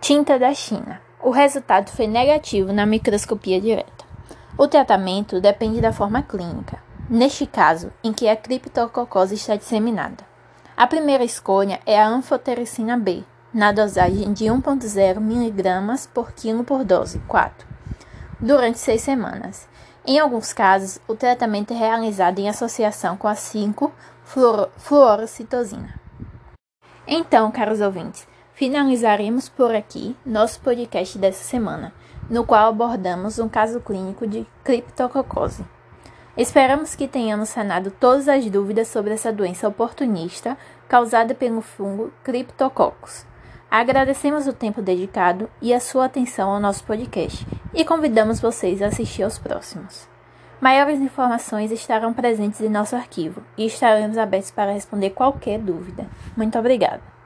Tinta da China. O resultado foi negativo na microscopia direta. O tratamento depende da forma clínica, neste caso, em que a criptococose está disseminada. A primeira escolha é a anfotericina B, na dosagem de 1,0 mg por quilo por dose, 4, durante seis semanas. Em alguns casos, o tratamento é realizado em associação com a 5-fluorocitosina. Então, caros ouvintes, finalizaremos por aqui nosso podcast dessa semana, no qual abordamos um caso clínico de criptococose. Esperamos que tenhamos sanado todas as dúvidas sobre essa doença oportunista causada pelo fungo Cryptococcus. Agradecemos o tempo dedicado e a sua atenção ao nosso podcast e convidamos vocês a assistir aos próximos. Maiores informações estarão presentes em nosso arquivo e estaremos abertos para responder qualquer dúvida. Muito obrigada!